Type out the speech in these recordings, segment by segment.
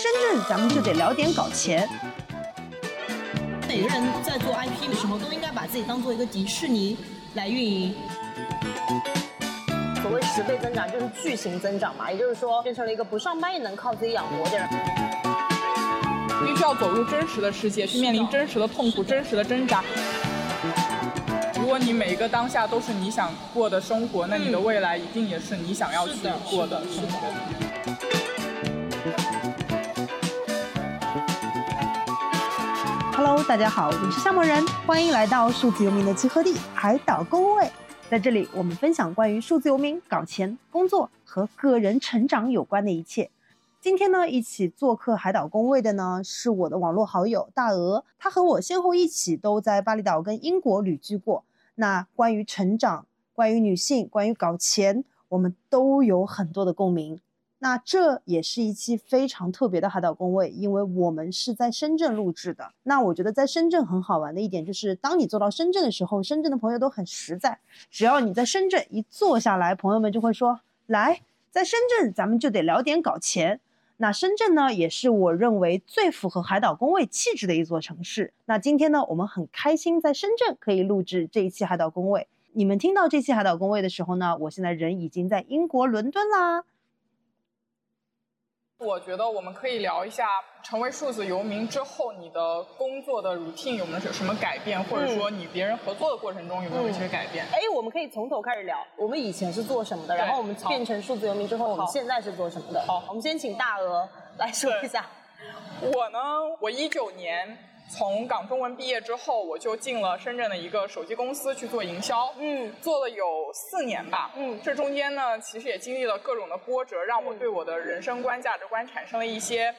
深圳，咱们就得聊点搞钱。每个人在做 IP 的时候，都应该把自己当做一个迪士尼来运营。所谓十倍增长，就是巨型增长嘛，也就是说，变成了一个不上班也能靠自己养活的人。必须要走入真实的世界，去面临真实的痛苦、真实的挣扎。如果你每一个当下都是你想过的生活，那你的未来一定也是你想要去过的生活。大家好，我是夏末人，欢迎来到数字游民的集合地海岛工位。在这里，我们分享关于数字游民搞钱、工作和个人成长有关的一切。今天呢，一起做客海岛工位的呢是我的网络好友大鹅，他和我先后一起都在巴厘岛跟英国旅居过。那关于成长、关于女性、关于搞钱，我们都有很多的共鸣。那这也是一期非常特别的海岛工位，因为我们是在深圳录制的。那我觉得在深圳很好玩的一点就是，当你坐到深圳的时候，深圳的朋友都很实在。只要你在深圳一坐下来，朋友们就会说：“来，在深圳咱们就得聊点搞钱。”那深圳呢，也是我认为最符合海岛工位气质的一座城市。那今天呢，我们很开心在深圳可以录制这一期海岛工位。你们听到这期海岛工位的时候呢，我现在人已经在英国伦敦啦。我觉得我们可以聊一下，成为数字游民之后，你的工作的 routine 有没有什么改变，或者说你别人合作的过程中有没有一些改变？哎，我们可以从头开始聊。我们以前是做什么的？然后我们变成数字游民之后，我们现在是做什么的？好，我们先请大鹅来说一下。我呢，我一九年。从港中文毕业之后，我就进了深圳的一个手机公司去做营销，嗯，做了有四年吧，嗯，这中间呢，其实也经历了各种的波折，让我对我的人生观、价值观产生了一些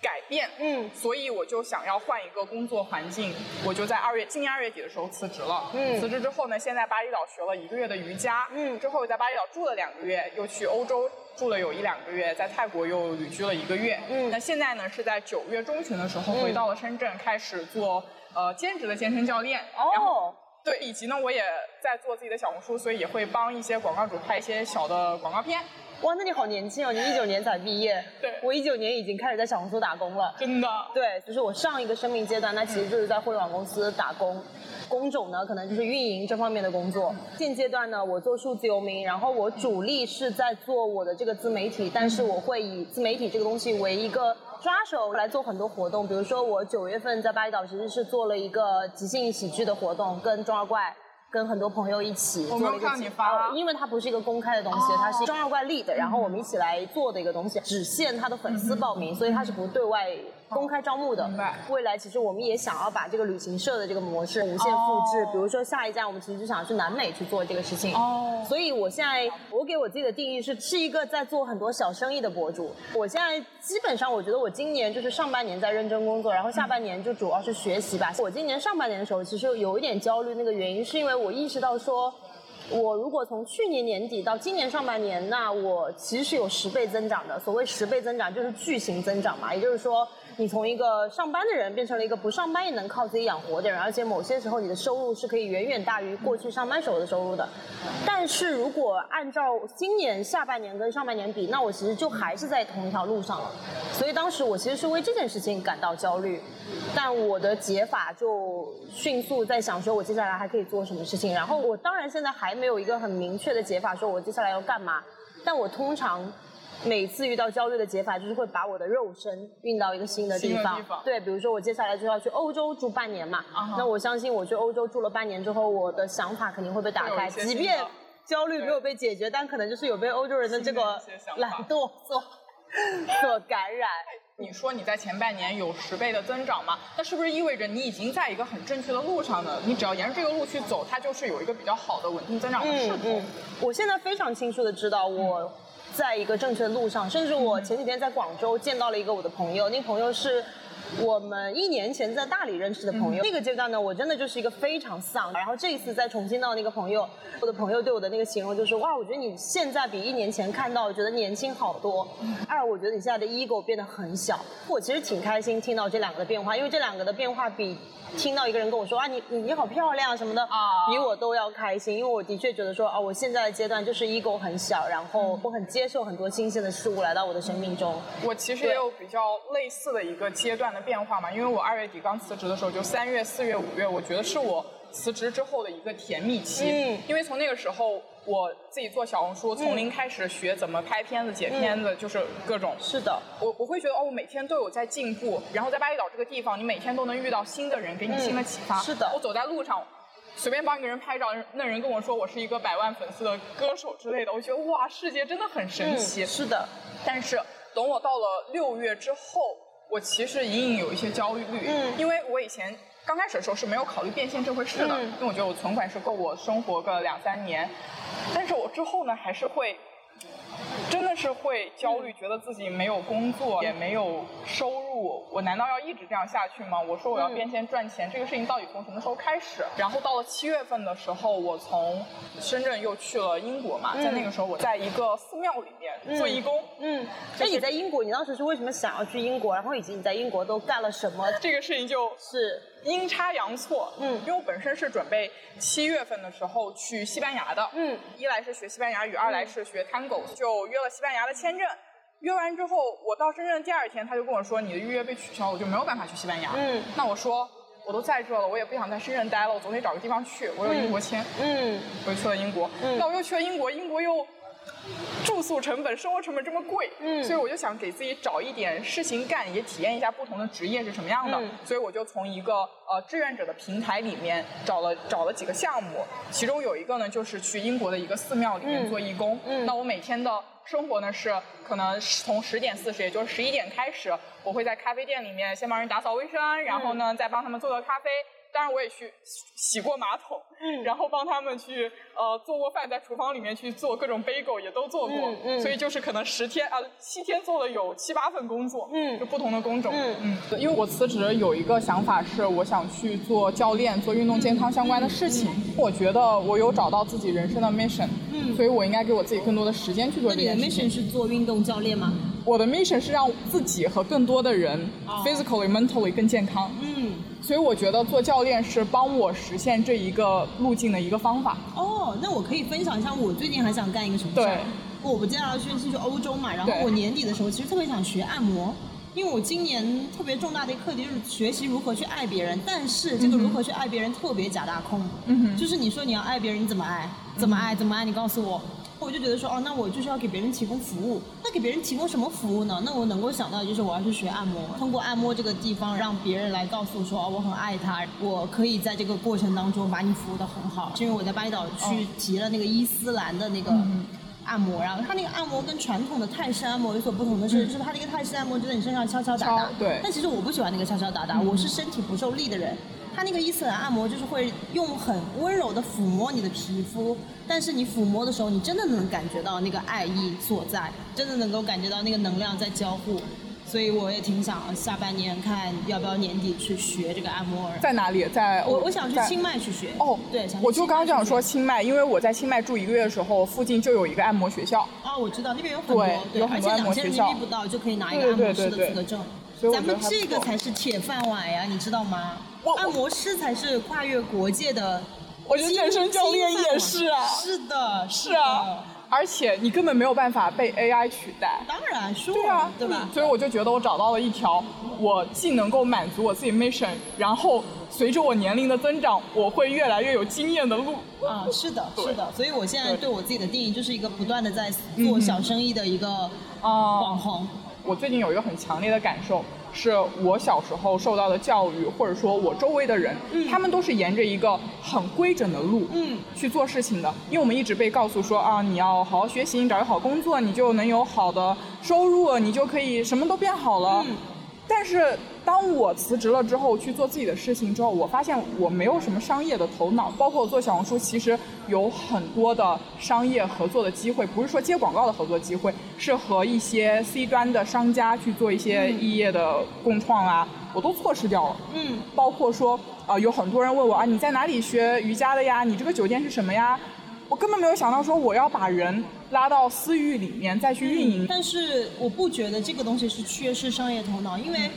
改变，嗯，所以我就想要换一个工作环境，我就在二月今年二月底的时候辞职了，嗯，辞职之后呢，先在巴厘岛学了一个月的瑜伽，嗯，之后在巴厘岛住了两个月，又去欧洲。住了有一两个月，在泰国又旅居了一个月。嗯，那现在呢是在九月中旬的时候回到了深圳，开始做呃兼职的健身教练。哦，对，以及呢我也在做自己的小红书，所以也会帮一些广告主拍一些小的广告片。哇，那你好年轻哦！你一九年才毕业，对，我一九年已经开始在小红书打工了。真的？对，就是我上一个生命阶段，那其实就是在互联网公司打工。工种呢，可能就是运营这方面的工作。现阶段呢，我做数字游民，然后我主力是在做我的这个自媒体，但是我会以自媒体这个东西为一个抓手来做很多活动。比如说，我九月份在巴厘岛其实是做了一个即兴喜剧的活动，跟中二怪。跟很多朋友一起做了一个，因为它不是一个公开的东西，它是中二怪立的，然后我们一起来做的一个东西，只限他的粉丝报名，所以它是不对外公开招募的。未来其实我们也想要把这个旅行社的这个模式无限复制，比如说下一站我们其实就想去南美去做这个事情。哦。所以我现在我给我自己的定义是是一个在做很多小生意的博主。我现在基本上我觉得我今年就是上半年在认真工作，然后下半年就主要是学习吧。我今年上半年的时候其实有一点焦虑，那个原因是因为。我意识到说，我如果从去年年底到今年上半年，那我其实是有十倍增长的。所谓十倍增长，就是巨型增长嘛。也就是说，你从一个上班的人变成了一个不上班也能靠自己养活的人，而且某些时候你的收入是可以远远大于过去上班时候的收入的。但是如果按照今年下半年跟上半年比，那我其实就还是在同一条路上了。所以当时我其实是为这件事情感到焦虑。但我的解法就迅速在想说，我接下来还可以做什么事情。然后我当然现在还没有一个很明确的解法，说我接下来要干嘛。但我通常每次遇到焦虑的解法，就是会把我的肉身运到一个新的地方。对，比如说我接下来就要去欧洲住半年嘛。那我相信我去欧洲住了半年之后，我的想法肯定会被打开。即便焦虑没有被解决，但可能就是有被欧洲人的这个懒惰所 所感染。你说你在前半年有十倍的增长吗？那是不是意味着你已经在一个很正确的路上呢？你只要沿着这个路去走，它就是有一个比较好的稳定增长的势头。嗯嗯，我现在非常清楚的知道我在一个正确的路上，甚至我前几天在广州见到了一个我的朋友，那朋友是我们一年前在大理认识的朋友，那个阶段呢，我真的就是一个非常丧。然后这一次再重新到那个朋友，我的朋友对我的那个形容就是哇，我觉得你现在比一年前看到，我觉得年轻好多。二，我觉得你现在的 ego 变得很小。我其实挺开心听到这两个的变化，因为这两个的变化比。听到一个人跟我说啊，你你你好漂亮什么的啊，比我都要开心，因为我的确觉得说啊，我现在的阶段就是 ego 很小，然后我很接受很多新鲜的事物来到我的生命中。我其实也有比较类似的一个阶段的变化嘛，因为我二月底刚辞职的时候，就三月、四月、五月，我觉得是我辞职之后的一个甜蜜期，嗯，因为从那个时候。我自己做小红书，从零开始学怎么拍片子、剪片子，就是各种。是的，我我会觉得哦，我每天都有在进步。然后在巴厘岛这个地方，你每天都能遇到新的人，给你新的启发。是的，我走在路上，随便帮一个人拍照，那人跟我说我是一个百万粉丝的歌手之类的，我觉得哇，世界真的很神奇。是的，但是等我到了六月之后，我其实隐隐有一些焦虑，嗯，因为我以前。刚开始的时候是没有考虑变现这回事的，因为我觉得我存款是够我生活个两三年，但是我之后呢还是会。真的是会焦虑，觉得自己没有工作，也没有收入，我难道要一直这样下去吗？我说我要变现赚钱，这个事情到底从什么时候开始？然后到了七月份的时候，我从深圳又去了英国嘛，在那个时候我在一个寺庙里面做义工。嗯，那你在英国，你当时是为什么想要去英国？然后以及你在英国都干了什么？这个事情就是阴差阳错。嗯，因为我本身是准备七月份的时候去西班牙的。嗯，一来是学西班牙语，二来是学 Tango，就约。了西班牙的签证，约完之后，我到深圳第二天，他就跟我说你的预约被取消，我就没有办法去西班牙。嗯，那我说我都在这了，我也不想在深圳待了，我总得找个地方去。我有英国签，嗯，我就去了英国。嗯，那我又去了英国，英国又。住宿成本、生活成本这么贵，嗯，所以我就想给自己找一点事情干，也体验一下不同的职业是什么样的。所以我就从一个呃志愿者的平台里面找了找了几个项目，其中有一个呢就是去英国的一个寺庙里面做义工。嗯，那我每天的生活呢是可能从十点四十，也就是十一点开始，我会在咖啡店里面先帮人打扫卫生，然后呢再帮他们做做咖啡。当然我也去洗过马桶，嗯，然后帮他们去呃做过饭，在厨房里面去做各种 bagel 也都做过，嗯嗯，所以就是可能十天啊七天做了有七八份工作，嗯，就不同的工种，嗯。嗯，因为我辞职有一个想法是我想去做教练，做运动健康相关的事情，我觉得我有找到自己人生的 mission，嗯，所以我应该给我自己更多的时间去做这件事情。你的 mission 是做运动教练吗？我的 mission 是让自己和更多的人 physically mentally 更健康，嗯。所以我觉得做教练是帮我实现这一个路径的一个方法。哦，那我可以分享一下，我最近还想干一个什么事儿？我不接下来去是去欧洲嘛，然后我年底的时候其实特别想学按摩，因为我今年特别重大的一个课题就是学习如何去爱别人，但是这个如何去爱别人特别假大空。嗯哼。就是你说你要爱别人，你怎么爱？怎么爱？怎么爱？你告诉我。我就觉得说，哦，那我就是要给别人提供服务。那给别人提供什么服务呢？那我能够想到就是我要去学按摩，通过按摩这个地方让别人来告诉我说，哦，我很爱他，我可以在这个过程当中把你服务的很好。是因为我在巴厘岛去提了那个伊斯兰的那个按摩，然后他那个按摩跟传统的泰式按摩有所不同的是，就是他那个泰式按摩就在你身上敲敲打打。对。但其实我不喜欢那个敲敲打打，我是身体不受力的人。他那个伊斯兰按摩就是会用很温柔的抚摸你的皮肤，但是你抚摸的时候，你真的能感觉到那个爱意所在，真的能够感觉到那个能量在交互，所以我也挺想下半年看要不要年底去学这个按摩。在哪里？在我我想去清迈去学。哦，对，我就刚想说清迈，因为我在清迈住一个月的时候，附近就有一个按摩学校。哦，我知道那边有很多，对，而且两千人民币不到就可以拿一个按摩师的资格证。咱们这个才是铁饭碗呀，你知道吗？按摩师才是跨越国界的，我觉得健身教练也是啊。是的，是啊，而且你根本没有办法被 AI 取代。当然，对啊，对吧？所以我就觉得我找到了一条，我既能够满足我自己 mission，然后随着我年龄的增长，我会越来越有经验的路。啊，是的，是的。所以我现在对我自己的定义就是一个不断的在做小生意的一个啊网红。我最近有一个很强烈的感受，是我小时候受到的教育，或者说我周围的人，他们都是沿着一个很规整的路去做事情的。因为我们一直被告诉说啊，你要好好学习，你找个好工作，你就能有好的收入，你就可以什么都变好了。但是当我辞职了之后去做自己的事情之后，我发现我没有什么商业的头脑。包括我做小红书，其实有很多的商业合作的机会，不是说接广告的合作机会，是和一些 C 端的商家去做一些异业的共创啊，我都错失掉了。嗯，包括说啊，有很多人问我啊，你在哪里学瑜伽的呀？你这个酒店是什么呀？我根本没有想到说我要把人拉到私域里面再去运营，但是我不觉得这个东西是缺失商业头脑，因为，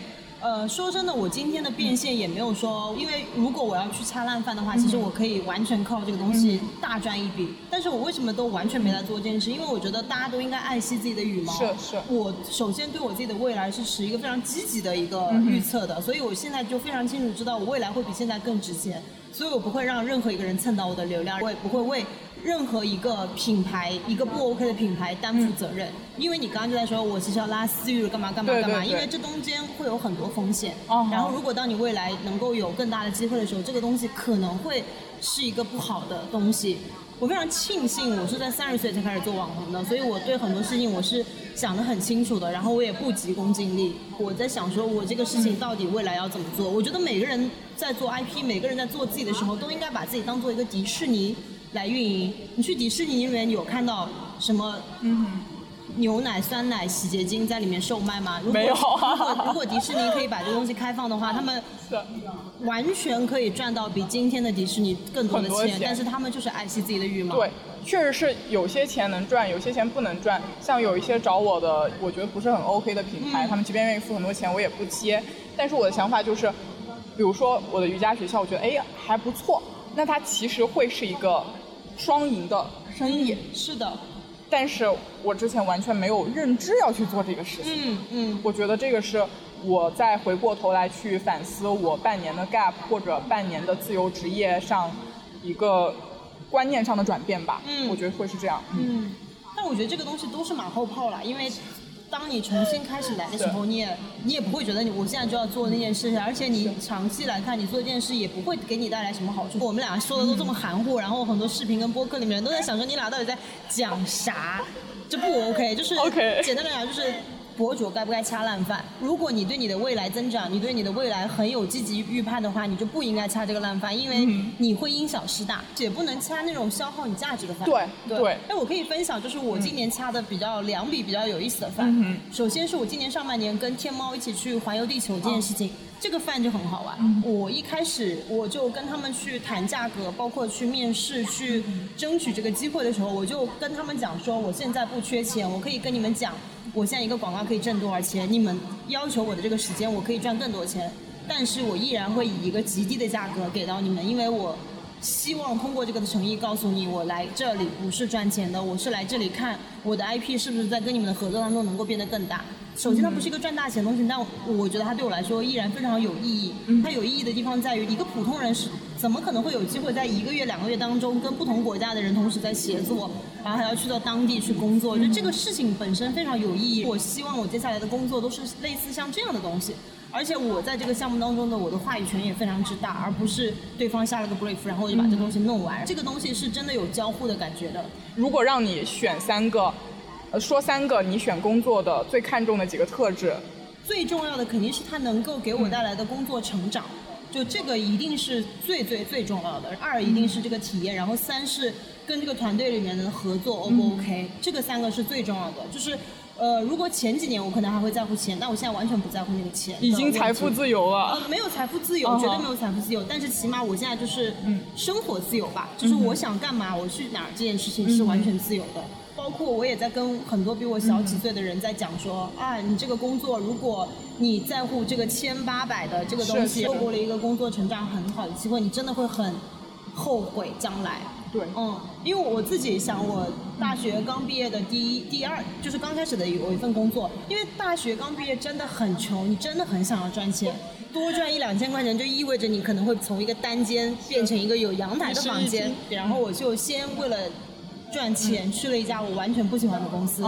呃，说真的，我今天的变现也没有说，因为如果我要去掐烂饭的话，其实我可以完全靠这个东西大赚一笔。但是我为什么都完全没来做这件事？因为我觉得大家都应该爱惜自己的羽毛。是是。我首先对我自己的未来是持一个非常积极的一个预测的，所以我现在就非常清楚知道我未来会比现在更值钱，所以我不会让任何一个人蹭到我的流量，我也不会为。任何一个品牌，一个不 OK 的品牌担负责任，因为你刚刚就在说，我其实要拉私域，干嘛干嘛干嘛，因为这中间会有很多风险。然后，如果当你未来能够有更大的机会的时候，这个东西可能会是一个不好的东西。我非常庆幸我是在三十岁才开始做网红的，所以我对很多事情我是想得很清楚的，然后我也不急功近利。我在想说，我这个事情到底未来要怎么做？我觉得每个人在做 IP，每个人在做自己的时候，都应该把自己当做一个迪士尼。来运营，你去迪士尼里面有看到什么嗯牛奶、酸奶、洗洁精在里面售卖吗？没有。如果如果迪士尼可以把这个东西开放的话，他们完全可以赚到比今天的迪士尼更多的钱。但是他们就是爱惜自己的羽毛。对，确实是有些钱能赚，有些钱不能赚。像有一些找我的，我觉得不是很 OK 的品牌，他们即便愿意付很多钱，我也不接。但是我的想法就是，比如说我的瑜伽学校，我觉得哎还不错，那它其实会是一个。双赢的生意是的，但是我之前完全没有认知要去做这个事情。嗯嗯，我觉得这个是我再回过头来去反思我半年的 gap 或者半年的自由职业上一个观念上的转变吧。嗯，我觉得会是这样。嗯，但我觉得这个东西都是马后炮了，因为。当你重新开始来的时候，你也你也不会觉得你我现在就要做那件事情，而且你长期来看，你做这件事也不会给你带来什么好处。我们俩说的都这么含糊，然后很多视频跟播客里面都在想说你俩到底在讲啥，这不 OK，就是简单来讲就是。博主该不该掐烂饭？如果你对你的未来增长，你对你的未来很有积极预判的话，你就不应该掐这个烂饭，因为你会因小失大，也不能掐那种消耗你价值的饭。对对。那，我可以分享，就是我今年掐的比较两笔比较有意思的饭。首先是我今年上半年跟天猫一起去环游地球这件事情。这个饭就很好玩。我一开始我就跟他们去谈价格，包括去面试、去争取这个机会的时候，我就跟他们讲说，我现在不缺钱，我可以跟你们讲，我现在一个广告可以挣多少钱。你们要求我的这个时间，我可以赚更多钱，但是我依然会以一个极低的价格给到你们，因为我希望通过这个的诚意告诉你，我来这里不是赚钱的，我是来这里看我的 IP 是不是在跟你们的合作当中能够变得更大。首先，它不是一个赚大钱的东西，但我觉得它对我来说依然非常有意义。它有意义的地方在于，一个普通人是怎么可能会有机会在一个月、两个月当中跟不同国家的人同时在协作，然后还要去到当地去工作？就这个事情本身非常有意义。我希望我接下来的工作都是类似像这样的东西，而且我在这个项目当中的我的话语权也非常之大，而不是对方下了个 brief，然后我就把这东西弄完。这个东西是真的有交互的感觉的。如果让你选三个。呃说三个你选工作的最看重的几个特质，最重要的肯定是它能够给我带来的工作成长，就这个一定是最最最重要的。二一定是这个体验，然后三是跟这个团队里面的合作 O 不 OK，这个三个是最重要的。就是呃，如果前几年我可能还会在乎钱，但我现在完全不在乎那个钱。已经财富自由了。呃，没有财富自由，绝对没有财富自由，但是起码我现在就是生活自由吧，就是我想干嘛我去哪儿这件事情是完全自由的。包括我也在跟很多比我小几岁的人在讲说，啊，你这个工作，如果你在乎这个千八百的这个东西，错过了一个工作成长很好的机会，你真的会很后悔将来。对，嗯，因为我自己想，我大学刚毕业的第一、第二，就是刚开始的有一份工作，因为大学刚毕业真的很穷，你真的很想要赚钱，多赚一两千块钱就意味着你可能会从一个单间变成一个有阳台的房间，然后我就先为了。赚钱去了一家我完全不喜欢的公司，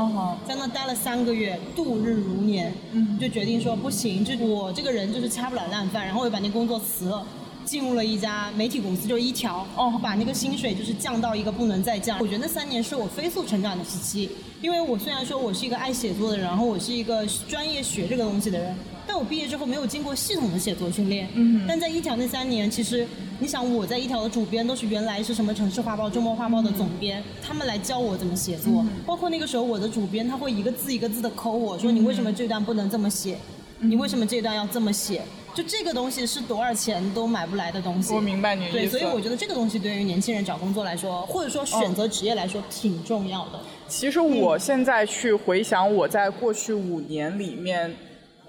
在那待了三个月，度日如年，就决定说不行，就我这个人就是掐不了烂饭，然后我就把那工作辞了。进入了一家媒体公司，就是一条，哦，把那个薪水就是降到一个不能再降。我觉得那三年是我飞速成长的时期，因为我虽然说我是一个爱写作的人，然后我是一个专业学这个东西的人，但我毕业之后没有经过系统的写作训练。嗯。但在一条那三年，其实你想我在一条的主编都是原来是什么城市画报、周末画报的总编，他们来教我怎么写作，包括那个时候我的主编他会一个字一个字的抠我说你为什么这段不能这么写，你为什么这段要这么写。就这个东西是多少钱都买不来的东西。我明白你的意思。对，所以我觉得这个东西对于年轻人找工作来说，或者说选择职业来说，挺重要的。其实我现在去回想我在过去五年里面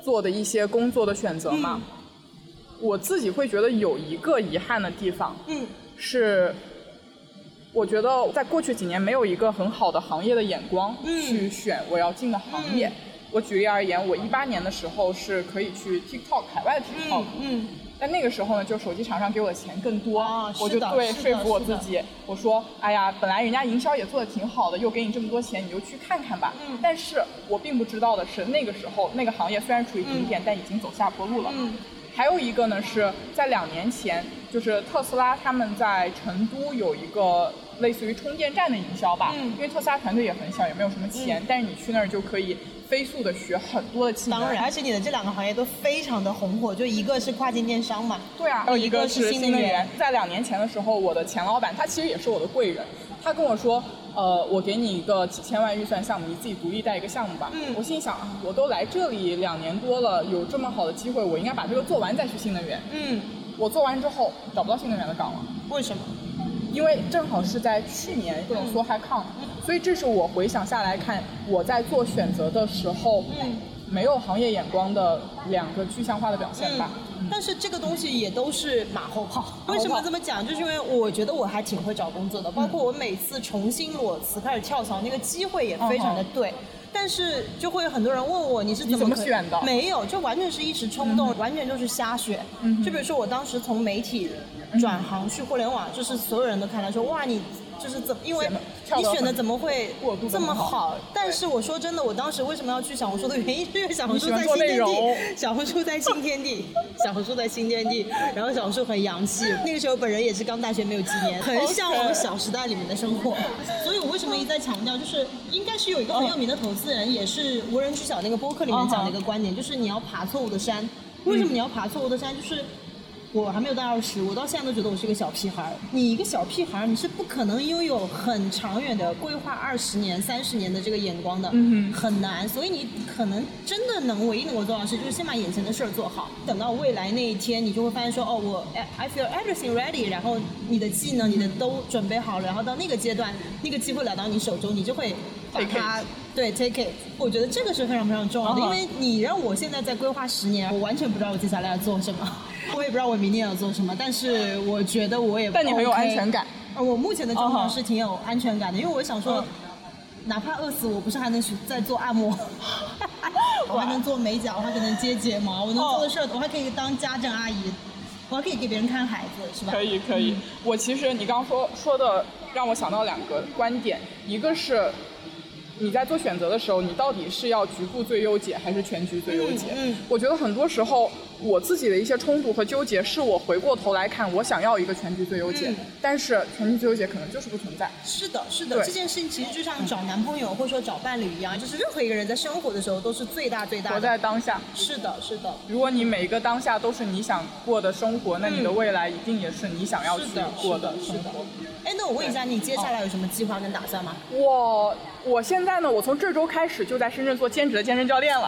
做的一些工作的选择嘛，我自己会觉得有一个遗憾的地方，嗯，是我觉得在过去几年没有一个很好的行业的眼光去选我要进的行业。我举例而言，我一八年的时候是可以去 TikTok 海外 TikTok，嗯，但那个时候呢，就手机厂商给我的钱更多，我就对说服我自己，我说，哎呀，本来人家营销也做的挺好的，又给你这么多钱，你就去看看吧。嗯，但是我并不知道的是，那个时候那个行业虽然处于顶点，但已经走下坡路了。嗯，还有一个呢，是在两年前，就是特斯拉他们在成都有一个类似于充电站的营销吧，因为特斯拉团队也很小，也没有什么钱，但是你去那儿就可以。飞速的学很多的技能，当然，而且你的这两个行业都非常的红火，就一个是跨境电商嘛，对啊，还有一个是新能源。在两年前的时候，我的前老板他其实也是我的贵人，他跟我说，呃，我给你一个几千万预算项目，你自己独立带一个项目吧。嗯，我心想，我都来这里两年多了，有这么好的机会，我应该把这个做完再去新能源。嗯，我做完之后找不到新能源的岗了，为什么？因为正好是在去年各种缩海抗，所以这是我回想下来看我在做选择的时候，没有行业眼光的两个具象化的表现吧。但是这个东西也都是马后炮。为什么这么讲？就是因为我觉得我还挺会找工作的，包括我每次重新裸辞开始跳槽，那个机会也非常的对。但是就会有很多人问我你是怎么选的？没有，就完全是一时冲动，完全就是瞎选。就比如说我当时从媒体转行去互联网，就是所有人都看来说哇你。就是怎么，因为你选的怎么会这么好？但是我说真的，我当时为什么要去小红书的原因，是因为小红书在新天地，小红书在新天地，小红书在新天地，然后小红书很洋气。那个时候本人也是刚大学没有几年，很向往小时代里面的生活。所以我为什么一再强调，就是应该是有一个很有名的投资人，也是无人知晓那个播客里面讲的一个观点，就是你要爬错误的山。为什么你要爬错误的山？就是。我还没有到二十，我到现在都觉得我是个小屁孩儿。你一个小屁孩儿，你是不可能拥有很长远的规划，二十年、三十年的这个眼光的，嗯很难。所以你可能真的能唯一能够做到的事，就是先把眼前的事儿做好。等到未来那一天，你就会发现说，哦，我 I feel everything ready，然后你的技能、你的都准备好了，然后到那个阶段，那个机会来到你手中，你就会把它对 take it。我觉得这个是非常非常重要的，因为你让我现在在规划十年，我完全不知道我接下来要做什么。我也不知道我明年要做什么，但是我觉得我也。但你很有安全感。呃，我目前的状况是挺有安全感的，因为我想说，哪怕饿死，我不是还能去再做按摩，我还能做美甲，我还可能接睫毛，我能做的事儿，我还可以当家政阿姨，我还可以给别人看孩子，是吧？可以可以。我其实你刚刚说说的让我想到两个观点，一个是。你在做选择的时候，你到底是要局部最优解还是全局最优解？嗯，我觉得很多时候我自己的一些冲突和纠结，是我回过头来看，我想要一个全局最优解，但是全局最优解可能就是不存在。是的，是的，这件事情其实就像找男朋友或者说找伴侣一样，就是任何一个人在生活的时候都是最大最大的。活在当下。是的，是的。如果你每一个当下都是你想过的生活，那你的未来一定也是你想要去过的生活。哎，那我问一下，你接下来有什么计划跟打算吗？我，我现在呢，我从这周开始就在深圳做兼职的健身教练了。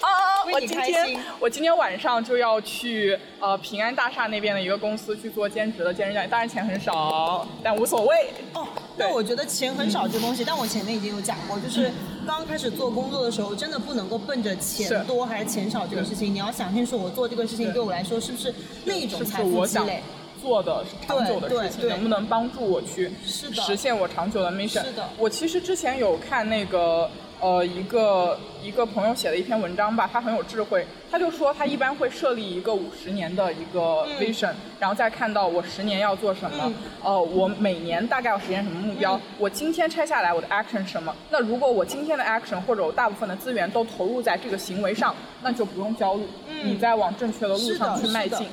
啊，我今天我今天晚上就要去呃平安大厦那边的一个公司去做兼职的健身教练，当然钱很少，但无所谓。哦，那我觉得钱很少这东西，但我前面已经有讲过，就是刚开始做工作的时候，真的不能够奔着钱多还是钱少这个事情，你要想清楚，我做这个事情对我来说是不是那种财富积累。做的长久的事情，能不能帮助我去实现我长久的 mission？是的，我其实之前有看那个呃一个一个朋友写的一篇文章吧，他很有智慧，他就说他一般会设立一个五十年的一个 vision，然后再看到我十年要做什么，呃，我每年大概要实现什么目标，我今天拆下来我的 action 是什么？那如果我今天的 action 或者我大部分的资源都投入在这个行为上，那就不用焦虑，你在往正确的路上去迈进。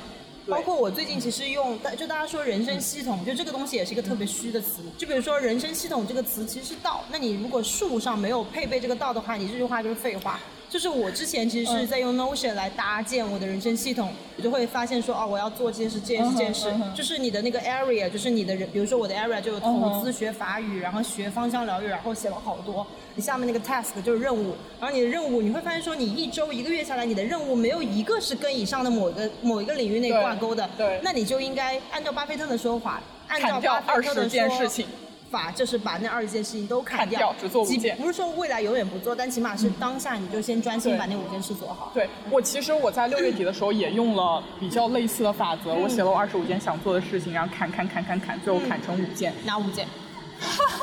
包括我最近其实用，就大家说人生系统，就这个东西也是一个特别虚的词。就比如说人生系统这个词其实是道，那你如果术上没有配备这个道的话，你这句话就是废话。就是我之前其实是在用 Notion 来搭建我的人生系统，我就会发现说，哦，我要做这件事，这件事，这件事，就是你的那个 area，就是你的人，比如说我的 area 就有投资、学法语，然后学芳香疗愈，然后写了好多。你下面那个 task 就是任务，然后你的任务你会发现说，你一周一个月下来，你的任务没有一个是跟以上的某一个某一个领域内挂钩的。对。那你就应该按照巴菲特的说法，按照巴菲特的说。法就是把那二十件事情都砍掉，只做五件。不是说未来永远不做，但起码是当下你就先专心把那五件事做好。对我其实我在六月底的时候也用了比较类似的法则，我写了我二十五件想做的事情，然后砍砍砍砍砍，最后砍成五件。哪五件？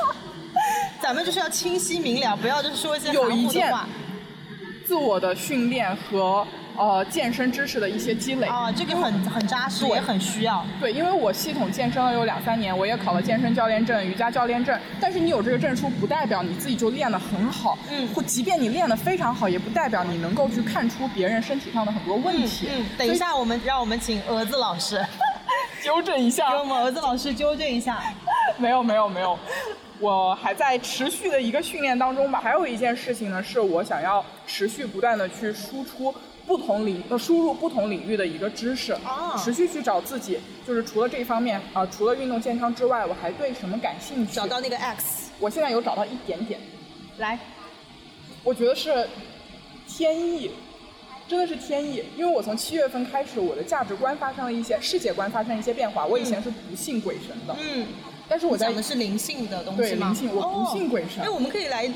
咱们就是要清晰明了，不要就是说一些有一件自我的训练和。呃，健身知识的一些积累啊，这个很很扎实，也很需要。对，因为我系统健身了有两三年，我也考了健身教练证、瑜伽教练证。但是你有这个证书，不代表你自己就练得很好。嗯。或即便你练得非常好，也不代表你能够去看出别人身体上的很多问题。嗯。等一下，我们让我们请蛾 子老师纠正一下。给我们蛾子老师纠正一下。没有没有没有，我还在持续的一个训练当中吧。还有一件事情呢，是我想要持续不断的去输出。不同领呃输入不同领域的一个知识，持续去找自己，就是除了这方面啊，除了运动健康之外，我还对什么感兴趣？找到那个 X，我现在有找到一点点。来，我觉得是天意，真的是天意，因为我从七月份开始，我的价值观发生了一些世界观发生一些变化。我以前是不信鬼神的，嗯，但是我在讲的是灵性的东西吗？灵性，我不信鬼神。哎，我们可以来。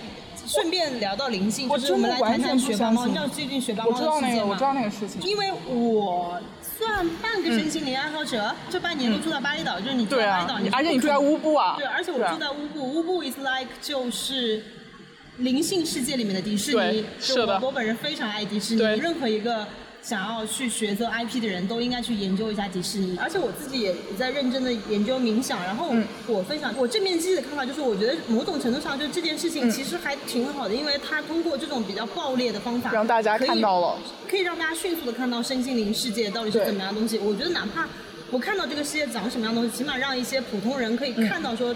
顺便聊到灵性，就是我们来谈谈学霸猫。你知道最近学霸猫的事情吗？我知道那个，我知道那个事情。因为我算半个身心灵爱好者，这半年都住在巴厘岛，就是你住在巴厘岛，你而且你住在乌布啊。对，而且我住在乌布，乌布 is like 就是灵性世界里面的迪士尼。是我。我本人非常爱迪士尼，任何一个。想要去学做 IP 的人都应该去研究一下迪士尼，而且我自己也在认真的研究冥想。然后我分享我正面积极的看法，就是我觉得某种程度上，就这件事情其实还挺好的，因为它通过这种比较暴烈的方法，让大家看到了，可以让大家迅速的看到身心灵世界到底是怎么样的东西。我觉得哪怕不看到这个世界长什么样东西，起码让一些普通人可以看到说。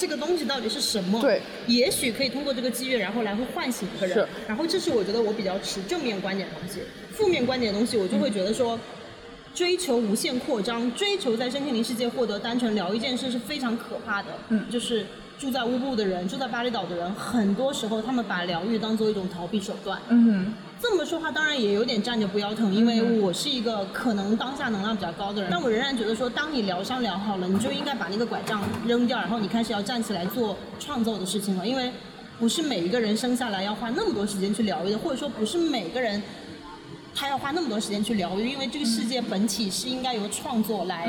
这个东西到底是什么？对，也许可以通过这个机遇，然后来会唤醒一个人。是。然后这是我觉得我比较持正面观点的东西，负面观点的东西我就会觉得说，追求无限扩张，追求在身心灵世界获得单纯疗愈一件事是非常可怕的。嗯。就是住在乌布的人，住在巴厘岛的人，很多时候他们把疗愈当做一种逃避手段。嗯。这么说话当然也有点站着不腰疼，因为我是一个可能当下能量比较高的人，但我仍然觉得说，当你疗伤疗好了，你就应该把那个拐杖扔掉，然后你开始要站起来做创造的事情了，因为不是每一个人生下来要花那么多时间去疗愈的，或者说不是每个人。他要花那么多时间去疗愈，因为这个世界本体是应该由创作来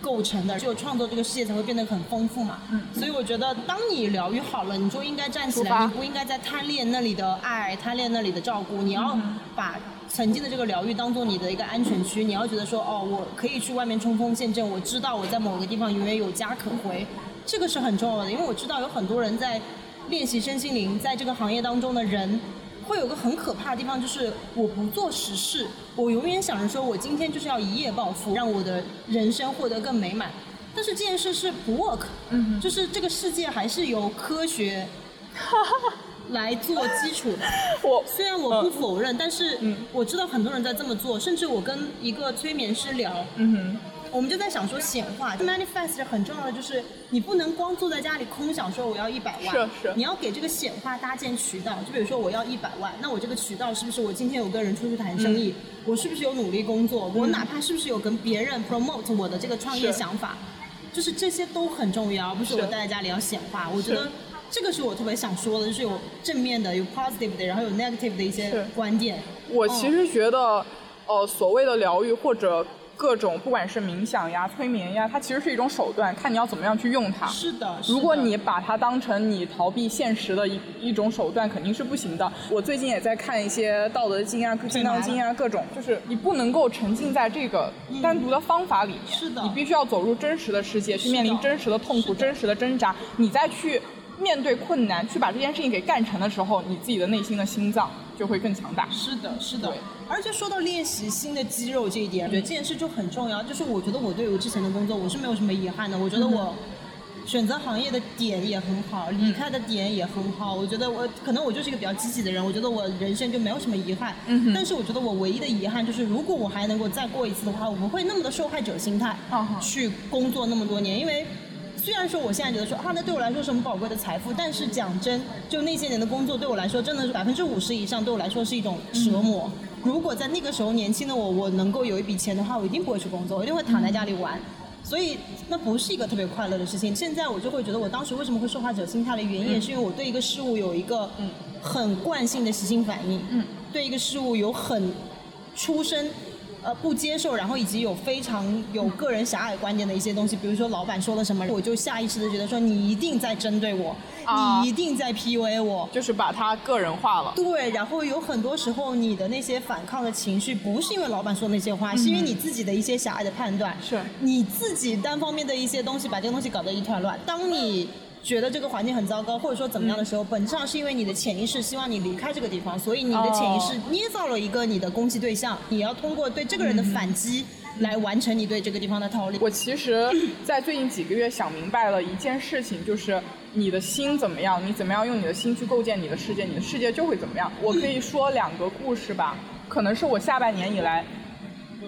构成的，只有创作这个世界才会变得很丰富嘛。所以我觉得，当你疗愈好了，你就应该站起来，你不应该再贪恋那里的爱，贪恋那里的照顾。你要把曾经的这个疗愈当做你的一个安全区，你要觉得说，哦，我可以去外面冲锋陷阵，我知道我在某个地方永远有家可回，这个是很重要的，因为我知道有很多人在练习身心灵，在这个行业当中的人。会有个很可怕的地方，就是我不做实事，我永远想着说我今天就是要一夜暴富，让我的人生获得更美满。但是这件事是不 work，嗯，就是这个世界还是由科学 来做基础的。我虽然我不否认，但是我知道很多人在这么做，甚至我跟一个催眠师聊，嗯哼。我们就在想说显化，manifest 很重要的就是你不能光坐在家里空想说我要一百万，是是，你要给这个显化搭建渠道。就比如说我要一百万，那我这个渠道是不是我今天有跟人出去谈生意？我是不是有努力工作？我哪怕是不是有跟别人 promote 我的这个创业想法？就是这些都很重要，而不是我待在家里要显化。我觉得这个是我特别想说的，就是有正面的，有 positive 的，然后有 negative 的一些观点。我其实觉得，呃，所谓的疗愈或者。各种不管是冥想呀、催眠呀，它其实是一种手段，看你要怎么样去用它。是的，如果你把它当成你逃避现实的一一种手段，肯定是不行的。我最近也在看一些《道德经》啊、《金刚经》啊，各种，就是你不能够沉浸在这个单独的方法里面。是的，你必须要走入真实的世界，去面临真实的痛苦、真实的挣扎，你再去面对困难，去把这件事情给干成的时候，你自己的内心的心脏。就会更强大。是的，是的。而且说到练习新的肌肉这一点，我觉得这件事就很重要。就是我觉得我对我之前的工作我是没有什么遗憾的。我觉得我。选择行业的点也很好，离开的点也很好。我觉得我可能我就是一个比较积极的人，我觉得我人生就没有什么遗憾。嗯但是我觉得我唯一的遗憾就是，如果我还能够再过一次的话，我不会那么的受害者心态去工作那么多年。因为虽然说我现在觉得说啊，那对我来说是很宝贵的财富，但是讲真，就那些年的工作对我来说，真的是百分之五十以上对我来说是一种折磨。如果在那个时候年轻的我，我能够有一笔钱的话，我一定不会去工作，我一定会躺在家里玩。所以那不是一个特别快乐的事情。现在我就会觉得，我当时为什么会受害者心态的原因，也是因为我对一个事物有一个很惯性的习性反应，对一个事物有很出生。呃，不接受，然后以及有非常有个人狭隘观点的一些东西，比如说老板说了什么，我就下意识的觉得说你一定在针对我，你一定在 PUA 我，就是把他个人化了。对，然后有很多时候你的那些反抗的情绪，不是因为老板说那些话，是因为你自己的一些狭隘的判断，是。你自己单方面的一些东西把这个东西搞得一团乱。当你觉得这个环境很糟糕，或者说怎么样的时候，本质上是因为你的潜意识希望你离开这个地方，所以你的潜意识捏造了一个你的攻击对象，你要通过对这个人的反击来完成你对这个地方的逃离。我其实，在最近几个月想明白了一件事情，就是你的心怎么样，你怎么样用你的心去构建你的世界，你的世界就会怎么样。我可以说两个故事吧，可能是我下半年以来。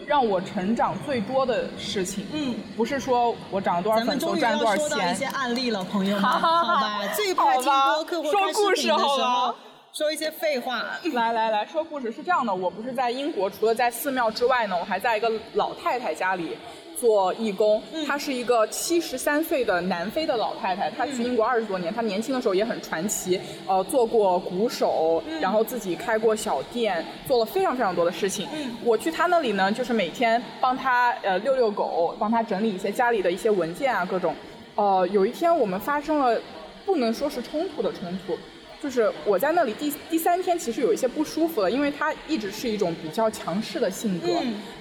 让我成长最多的事情，嗯，不是说我涨了多少粉就赚多少钱。说到一些案例了，朋友们，好吧，最怕听播客或说故事的时候说一些废话。来来来说故事是这样的，我不是在英国，除了在寺庙之外呢，我还在一个老太太家里。做义工，她是一个七十三岁的南非的老太太，她去英国二十多年，她年轻的时候也很传奇，呃，做过鼓手，然后自己开过小店，做了非常非常多的事情。我去她那里呢，就是每天帮她呃遛遛狗，帮她整理一些家里的一些文件啊，各种。呃，有一天我们发生了不能说是冲突的冲突，就是我在那里第第三天其实有一些不舒服了，因为他一直是一种比较强势的性格。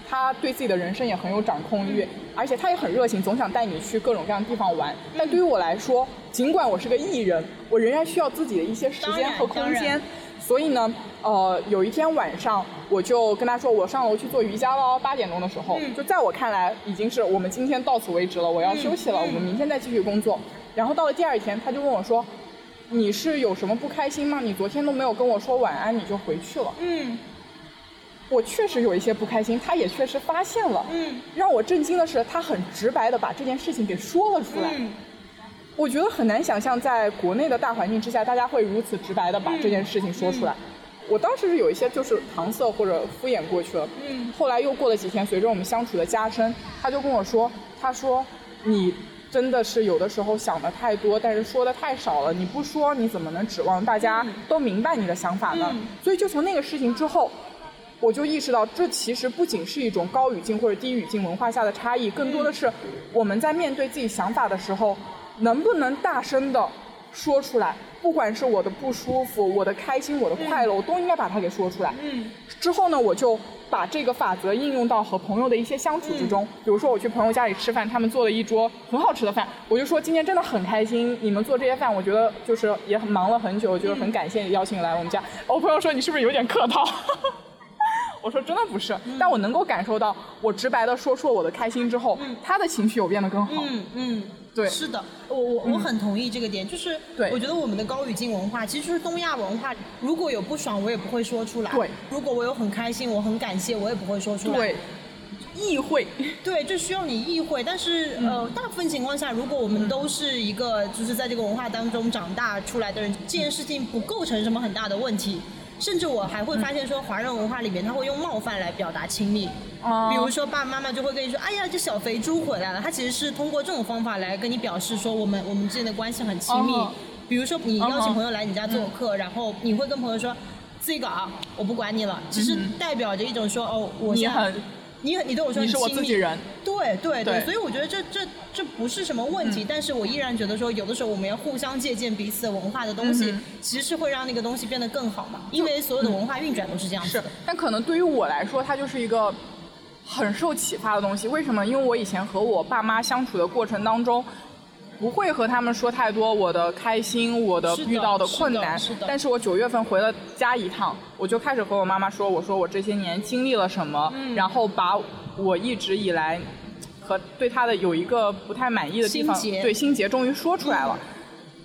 他对自己的人生也很有掌控欲，而且他也很热情，总想带你去各种各样的地方玩。但对于我来说，尽管我是个艺人，我仍然需要自己的一些时间和空间。所以呢，呃，有一天晚上，我就跟他说，我上楼去做瑜伽了。八点钟的时候，就在我看来，已经是我们今天到此为止了，我要休息了，我们明天再继续工作。然后到了第二天，他就问我说：“你是有什么不开心吗？你昨天都没有跟我说晚安，你就回去了。”嗯。我确实有一些不开心，他也确实发现了。嗯，让我震惊的是，他很直白的把这件事情给说了出来。嗯，我觉得很难想象，在国内的大环境之下，大家会如此直白的把这件事情说出来。我当时是有一些就是搪塞或者敷衍过去了。嗯，后来又过了几天，随着我们相处的加深，他就跟我说：“他说你真的是有的时候想的太多，但是说的太少了。你不说，你怎么能指望大家都明白你的想法呢？”所以就从那个事情之后。我就意识到，这其实不仅是一种高语境或者低语境文化下的差异，更多的是我们在面对自己想法的时候，能不能大声的说出来。不管是我的不舒服、我的开心、我的快乐，我都应该把它给说出来。嗯。之后呢，我就把这个法则应用到和朋友的一些相处之中。比如说，我去朋友家里吃饭，他们做了一桌很好吃的饭，我就说今天真的很开心，你们做这些饭，我觉得就是也很忙了很久，就是很感谢你邀请来我们家。我朋友说你是不是有点客套？我说真的不是，但我能够感受到，我直白的说出了我的开心之后，他的情绪有变得更好。嗯嗯，对，是的，我我我很同意这个点，就是对，我觉得我们的高语境文化其实就是东亚文化，如果有不爽我也不会说出来，对，如果我有很开心我很感谢我也不会说出来，对，意会，对，就需要你意会，但是呃，大部分情况下，如果我们都是一个就是在这个文化当中长大出来的人，这件事情不构成什么很大的问题。甚至我还会发现说，华人文化里面他会用冒犯来表达亲密，比如说爸爸妈妈就会跟你说，哎呀，这小肥猪回来了。他其实是通过这种方法来跟你表示说，我们我们之间的关系很亲密。比如说你邀请朋友来你家做客，然后你会跟朋友说，自己搞，我不管你了，只是代表着一种说，哦，我你很。你你对我说你是我自己人，对对对，所以我觉得这这这不是什么问题，但是我依然觉得说有的时候我们要互相借鉴彼此的文化的东西，其实是会让那个东西变得更好嘛，因为所有的文化运转都是这样。是，但可能对于我来说，它就是一个很受启发的东西。为什么？因为我以前和我爸妈相处的过程当中。不会和他们说太多我的开心，我的遇到的困难。是的。但是我九月份回了家一趟，我就开始和我妈妈说，我说我这些年经历了什么，然后把我一直以来和对他的有一个不太满意的地方，对心结终于说出来了。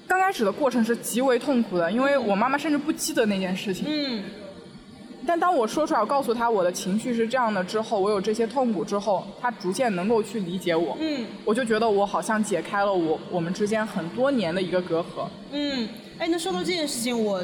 刚开始的过程是极为痛苦的，因为我妈妈甚至不记得那件事情。嗯。但当我说出来，我告诉他我的情绪是这样的之后，我有这些痛苦之后，他逐渐能够去理解我。嗯。我就觉得我好像解开了我我们之间很多年的一个隔阂。嗯。哎，那说到这件事情，我。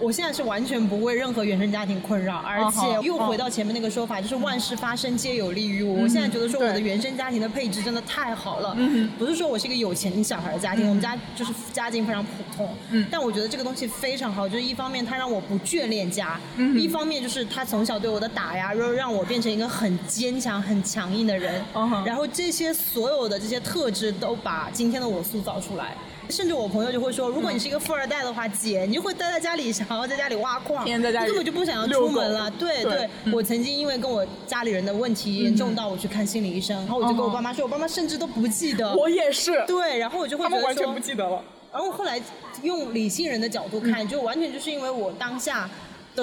我现在是完全不为任何原生家庭困扰，而且又回到前面那个说法，就是万事发生皆有利于我。我现在觉得说我的原生家庭的配置真的太好了，不是说我是一个有钱小孩的家庭，我们家就是家境非常普通，但我觉得这个东西非常好，就是一方面它让我不眷恋家，一方面就是他从小对我的打压，让让我变成一个很坚强、很强硬的人，然后这些所有的这些特质都把今天的我塑造出来。甚至我朋友就会说，如果你是一个富二代的话，姐，你就会待在家里，想要在家里挖矿，天天在家里，根本就不想要出门了。对对，我曾经因为跟我家里人的问题严重到我去看心理医生，然后我就跟我爸妈说，我爸妈甚至都不记得。我也是。对，然后我就会他们完全不记得了。然后后来用理性人的角度看，就完全就是因为我当下。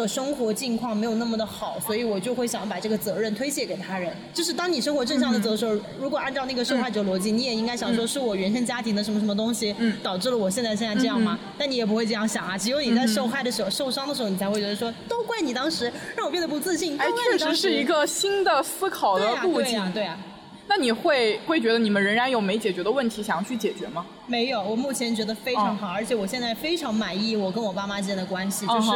的生活境况没有那么的好，所以我就会想把这个责任推卸给他人。就是当你生活正向的走的时候，如果按照那个受害者逻辑，你也应该想说是我原生家庭的什么什么东西导致了我现在现在这样吗？但你也不会这样想啊。只有你在受害的时候、受伤的时候，你才会觉得说都怪你当时让我变得不自信。哎，确实是一个新的思考的路径。对啊，对呀。那你会会觉得你们仍然有没解决的问题想要去解决吗？没有，我目前觉得非常好，而且我现在非常满意我跟我爸妈之间的关系，就是。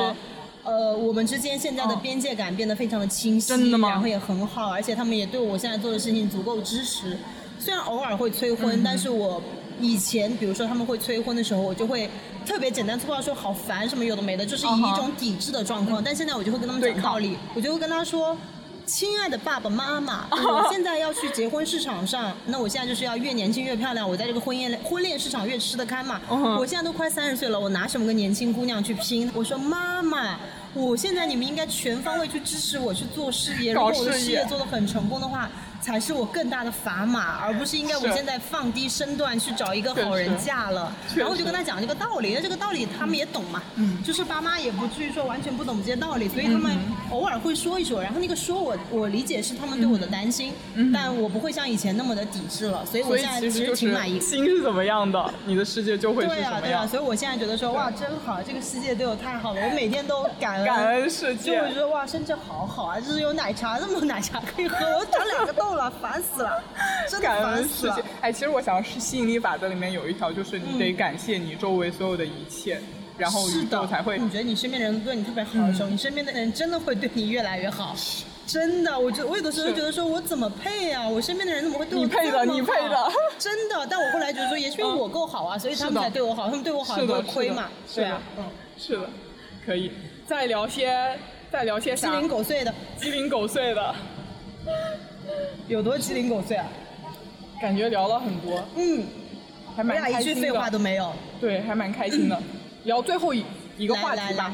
呃，我们之间现在的边界感变得非常的清晰，真的吗然后也很好，而且他们也对我现在做的事情足够支持。虽然偶尔会催婚，但是我以前比如说他们会催婚的时候，我就会特别简单粗暴说好烦什么有的没的，就是以一种抵制的状况。但现在我就会跟他们讲道理，我就会跟他说。亲爱的爸爸妈妈，我现在要去结婚市场上，那我现在就是要越年轻越漂亮，我在这个婚宴婚恋市场越吃得开嘛。我现在都快三十岁了，我拿什么跟年轻姑娘去拼？我说妈妈，我现在你们应该全方位去支持我去做事业，如果我的事业做得很成功的话。才是我更大的砝码，而不是应该我现在放低身段去找一个好人嫁了。然后我就跟他讲这个道理，那这个道理他们也懂嘛，就是爸妈也不至于说完全不懂这些道理，所以他们偶尔会说一说。然后那个说我我理解是他们对我的担心，但我不会像以前那么的抵制了。所以我现在其实挺满意。心是怎么样的，你的世界就会是对啊对啊，所以我现在觉得说哇真好，这个世界对我太好了，我每天都感恩感恩世界。就我觉得哇深圳好好啊，就是有奶茶，那么多奶茶可以喝，我长两个痘。了，烦死了，真的烦死了。哎，其实我想是吸引力法则里面有一条，就是你得感谢你周围所有的一切，然后宇宙才会。你觉得你身边的人对你特别好的时候，你身边的人真的会对你越来越好。真的，我觉我有的时候觉得说，我怎么配啊？我身边的人怎么会对我这么好？你配的，你配的。真的，但我后来觉得说，也许我够好啊，所以他们才对我好，他们对我好也不会亏嘛。对啊，嗯，是的，可以再聊些，再聊些鸡零狗碎的，鸡零狗碎的。有多鸡零狗碎啊？感觉聊了很多，嗯，还蛮开心的。一句废话都没有。对，还蛮开心的。聊最后一一个话题吧。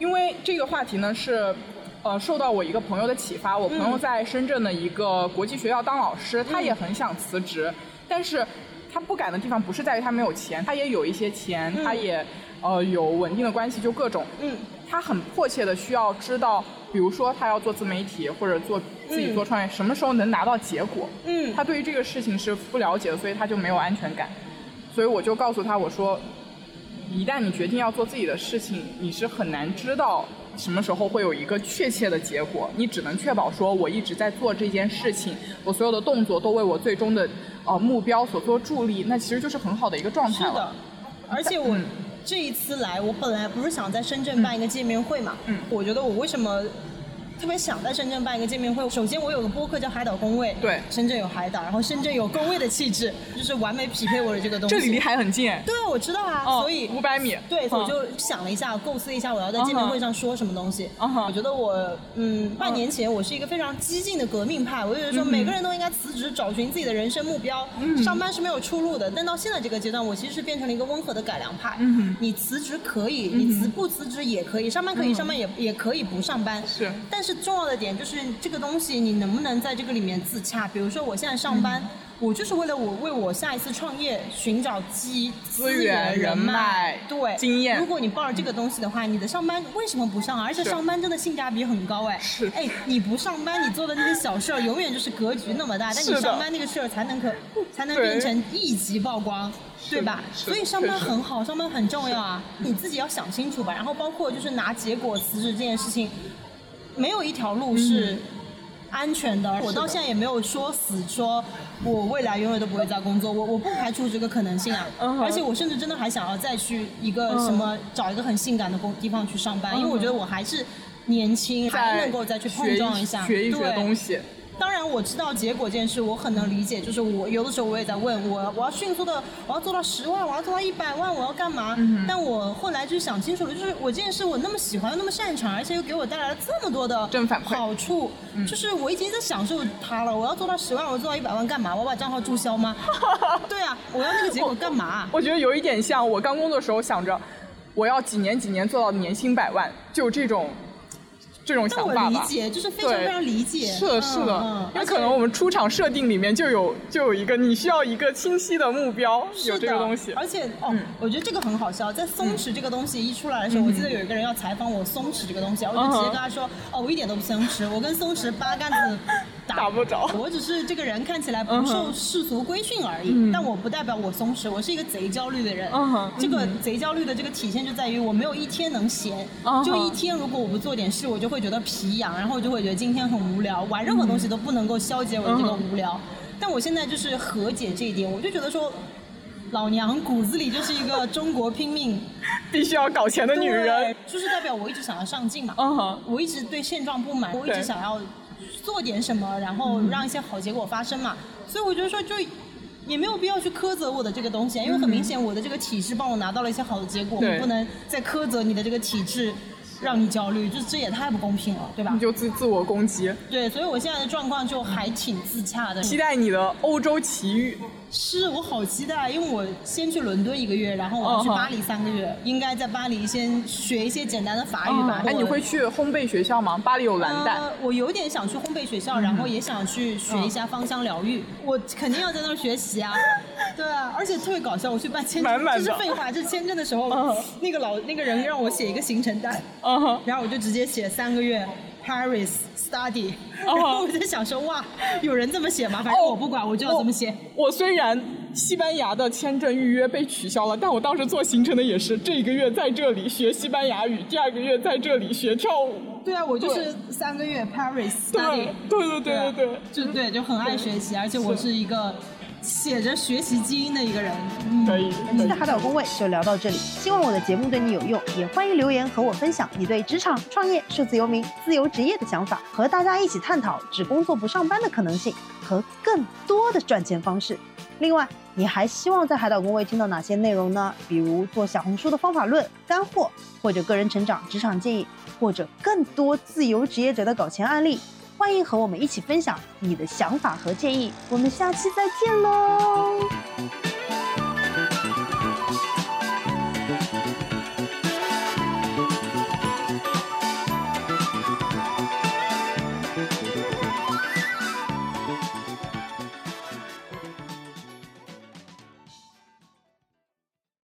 因为这个话题呢是，呃，受到我一个朋友的启发。我朋友在深圳的一个国际学校当老师，他也很想辞职，但是他不敢的地方不是在于他没有钱，他也有一些钱，他也呃有稳定的关系，就各种。嗯。他很迫切的需要知道，比如说他要做自媒体或者做自己做创业，什么时候能拿到结果？嗯，他对于这个事情是不了解的，所以他就没有安全感。所以我就告诉他，我说，一旦你决定要做自己的事情，你是很难知道什么时候会有一个确切的结果。你只能确保说，我一直在做这件事情，我所有的动作都为我最终的呃目标所做助力，那其实就是很好的一个状态了。是的，而且我。这一次来，我本来不是想在深圳办一个见面会嘛？嗯，我觉得我为什么？特别想在深圳办一个见面会。首先，我有个播客叫海岛工位，对，深圳有海岛，然后深圳有工位的气质，就是完美匹配我的这个东西。这里离海很近。对啊，我知道啊，所以五百米。对，我就想了一下，构思一下我要在见面会上说什么东西。我觉得我，嗯，半年前我是一个非常激进的革命派，我就觉得说每个人都应该辞职，找寻自己的人生目标。上班是没有出路的，但到现在这个阶段，我其实是变成了一个温和的改良派。你辞职可以，你辞不辞职也可以，上班可以，上班也也可以不上班。是。但是重要的点就是。这个东西，你能不能在这个里面自洽？比如说，我现在上班，我就是为了我为我下一次创业寻找机资源、人脉、对经验。如果你抱着这个东西的话，你的上班为什么不上啊？而且上班真的性价比很高哎。是。哎，你不上班，你做的那些小事儿永远就是格局那么大，但你上班那个事儿才能可才能变成一级曝光，对吧？所以上班很好，上班很重要啊。你自己要想清楚吧。然后包括就是拿结果辞职这件事情，没有一条路是。安全的，我到现在也没有说死，说我未来永远都不会再工作，我我不排除这个可能性啊。而且我甚至真的还想要再去一个什么找一个很性感的工地方去上班，因为我觉得我还是年轻，还能够再去碰撞一下，学一学东西。当然我知道结果这件事，我很能理解。就是我有的时候我也在问我，我要迅速的，我要做到十万，我要做到一百万，我要干嘛？但我后来就想清楚了，就是我这件事我那么喜欢，又那么擅长，而且又给我带来了这么多的正反馈好处，就是我已经在享受它了。我要做到十万，我做到一百万干嘛？我把账号注销吗？对啊，我要那个结果干嘛？我觉得有一点像我刚工作的时候想着，我要几年几年做到年薪百万，就这种。这种想法吧，理解就是非常非常理解。是的，是的，因为可能我们出厂设定里面就有就有一个你需要一个清晰的目标，有这个东西。而且哦，我觉得这个很好笑，在松弛这个东西一出来的时候，我记得有一个人要采访我松弛这个东西，我就直接跟他说，哦，我一点都不松弛，我跟松弛八竿子打。不着，我只是这个人看起来不受世俗规训而已，但我不代表我松弛，我是一个贼焦虑的人。这个贼焦虑的这个体现就在于我没有一天能闲，就一天如果我不做点事，我就会觉得皮痒，然后就会觉得今天很无聊，玩任何东西都不能够消解我的这个无聊。但我现在就是和解这一点，我就觉得说，老娘骨子里就是一个中国拼命 必须要搞钱的女人，就是代表我一直想要上进嘛。嗯我一直对现状不满，我一直想要做点什么，然后让一些好结果发生嘛。所以我觉得说，就也没有必要去苛责我的这个东西，因为很明显我的这个体质帮我拿到了一些好的结果，我不能再苛责你的这个体质。让你焦虑，就这也太不公平了，对吧？你就自自我攻击。对，所以我现在的状况就还挺自洽的。期待你的欧洲奇遇。是我好期待，因为我先去伦敦一个月，然后我去巴黎三个月，应该在巴黎先学一些简单的法语吧。哎，你会去烘焙学校吗？巴黎有蓝带。我有点想去烘焙学校，然后也想去学一下芳香疗愈。我肯定要在那儿学习啊。对啊，而且特别搞笑，我去办签证，这是废话，这签证的时候，那个老那个人让我写一个行程单，然后我就直接写三个月。Paris study，然后我在想说，哇，有人这么写吗？反正我不管，我就要这么写。我虽然西班牙的签证预约被取消了，但我当时做行程的也是这一个月在这里学西班牙语，第二个月在这里学跳舞。对啊，我就是三个月 Paris study。对对对对对，就对，就很爱学习，而且我是一个。写着学习基因的一个人，可以。本期的海岛工位就聊到这里，希望我的节目对你有用，也欢迎留言和我分享你对职场、创业、数字游民、自由职业的想法，和大家一起探讨只工作不上班的可能性和更多的赚钱方式。另外，你还希望在海岛工位听到哪些内容呢？比如做小红书的方法论、干货，或者个人成长、职场建议，或者更多自由职业者的搞钱案例。欢迎和我们一起分享你的想法和建议，我们下期再见喽。